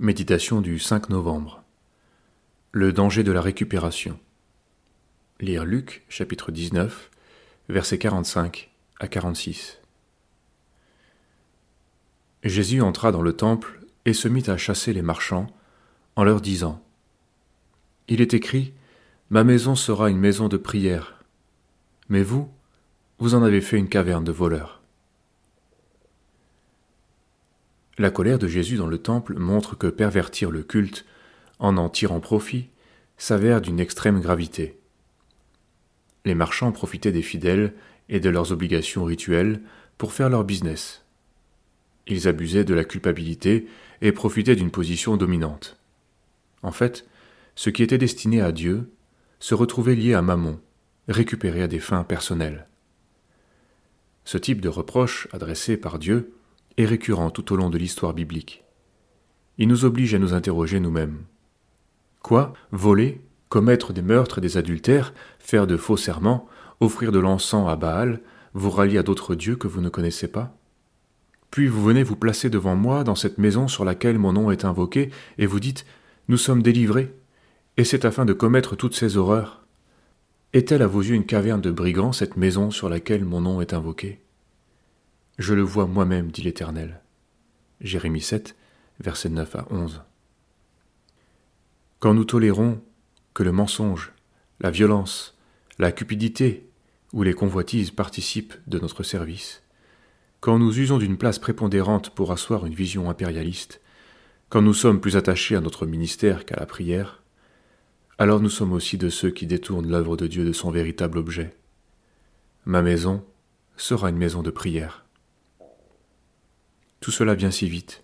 Méditation du 5 novembre. Le danger de la récupération. Lire Luc chapitre 19, versets 45 à 46. Jésus entra dans le temple et se mit à chasser les marchands en leur disant Il est écrit Ma maison sera une maison de prière, mais vous, vous en avez fait une caverne de voleurs. La colère de Jésus dans le temple montre que pervertir le culte, en en tirant profit, s'avère d'une extrême gravité. Les marchands profitaient des fidèles et de leurs obligations rituelles pour faire leur business. Ils abusaient de la culpabilité et profitaient d'une position dominante. En fait, ce qui était destiné à Dieu se retrouvait lié à Mammon, récupéré à des fins personnelles. Ce type de reproche adressé par Dieu est récurrent tout au long de l'histoire biblique. Il nous oblige à nous interroger nous-mêmes. Quoi Voler Commettre des meurtres et des adultères Faire de faux serments Offrir de l'encens à Baal Vous rallier à d'autres dieux que vous ne connaissez pas? Puis vous venez vous placer devant moi dans cette maison sur laquelle mon nom est invoqué, et vous dites Nous sommes délivrés, et c'est afin de commettre toutes ces horreurs. Est-elle à vos yeux une caverne de brigands, cette maison sur laquelle mon nom est invoqué? Je le vois moi-même, dit l'Éternel. Jérémie 7, versets 9 à 11. Quand nous tolérons que le mensonge, la violence, la cupidité ou les convoitises participent de notre service, quand nous usons d'une place prépondérante pour asseoir une vision impérialiste, quand nous sommes plus attachés à notre ministère qu'à la prière, alors nous sommes aussi de ceux qui détournent l'œuvre de Dieu de son véritable objet. Ma maison sera une maison de prière. Tout cela vient si vite,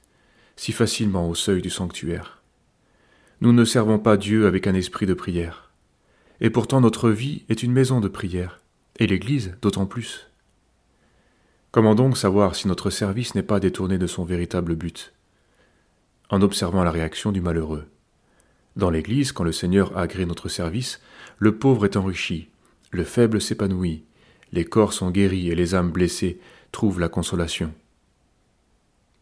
si facilement au seuil du sanctuaire. Nous ne servons pas Dieu avec un esprit de prière. Et pourtant notre vie est une maison de prière, et l'Église d'autant plus. Comment donc savoir si notre service n'est pas détourné de son véritable but? En observant la réaction du malheureux. Dans l'Église, quand le Seigneur a agréé notre service, le pauvre est enrichi, le faible s'épanouit, les corps sont guéris et les âmes blessées trouvent la consolation.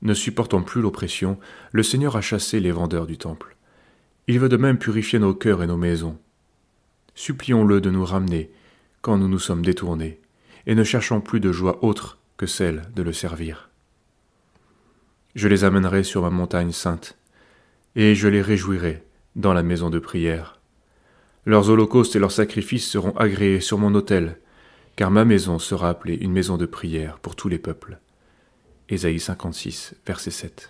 Ne supportant plus l'oppression, le Seigneur a chassé les vendeurs du temple. Il veut de même purifier nos cœurs et nos maisons. Supplions-le de nous ramener quand nous nous sommes détournés, et ne cherchons plus de joie autre que celle de le servir. Je les amènerai sur ma montagne sainte, et je les réjouirai dans la maison de prière. Leurs holocaustes et leurs sacrifices seront agréés sur mon autel, car ma maison sera appelée une maison de prière pour tous les peuples. Ésaïe 56, verset 7.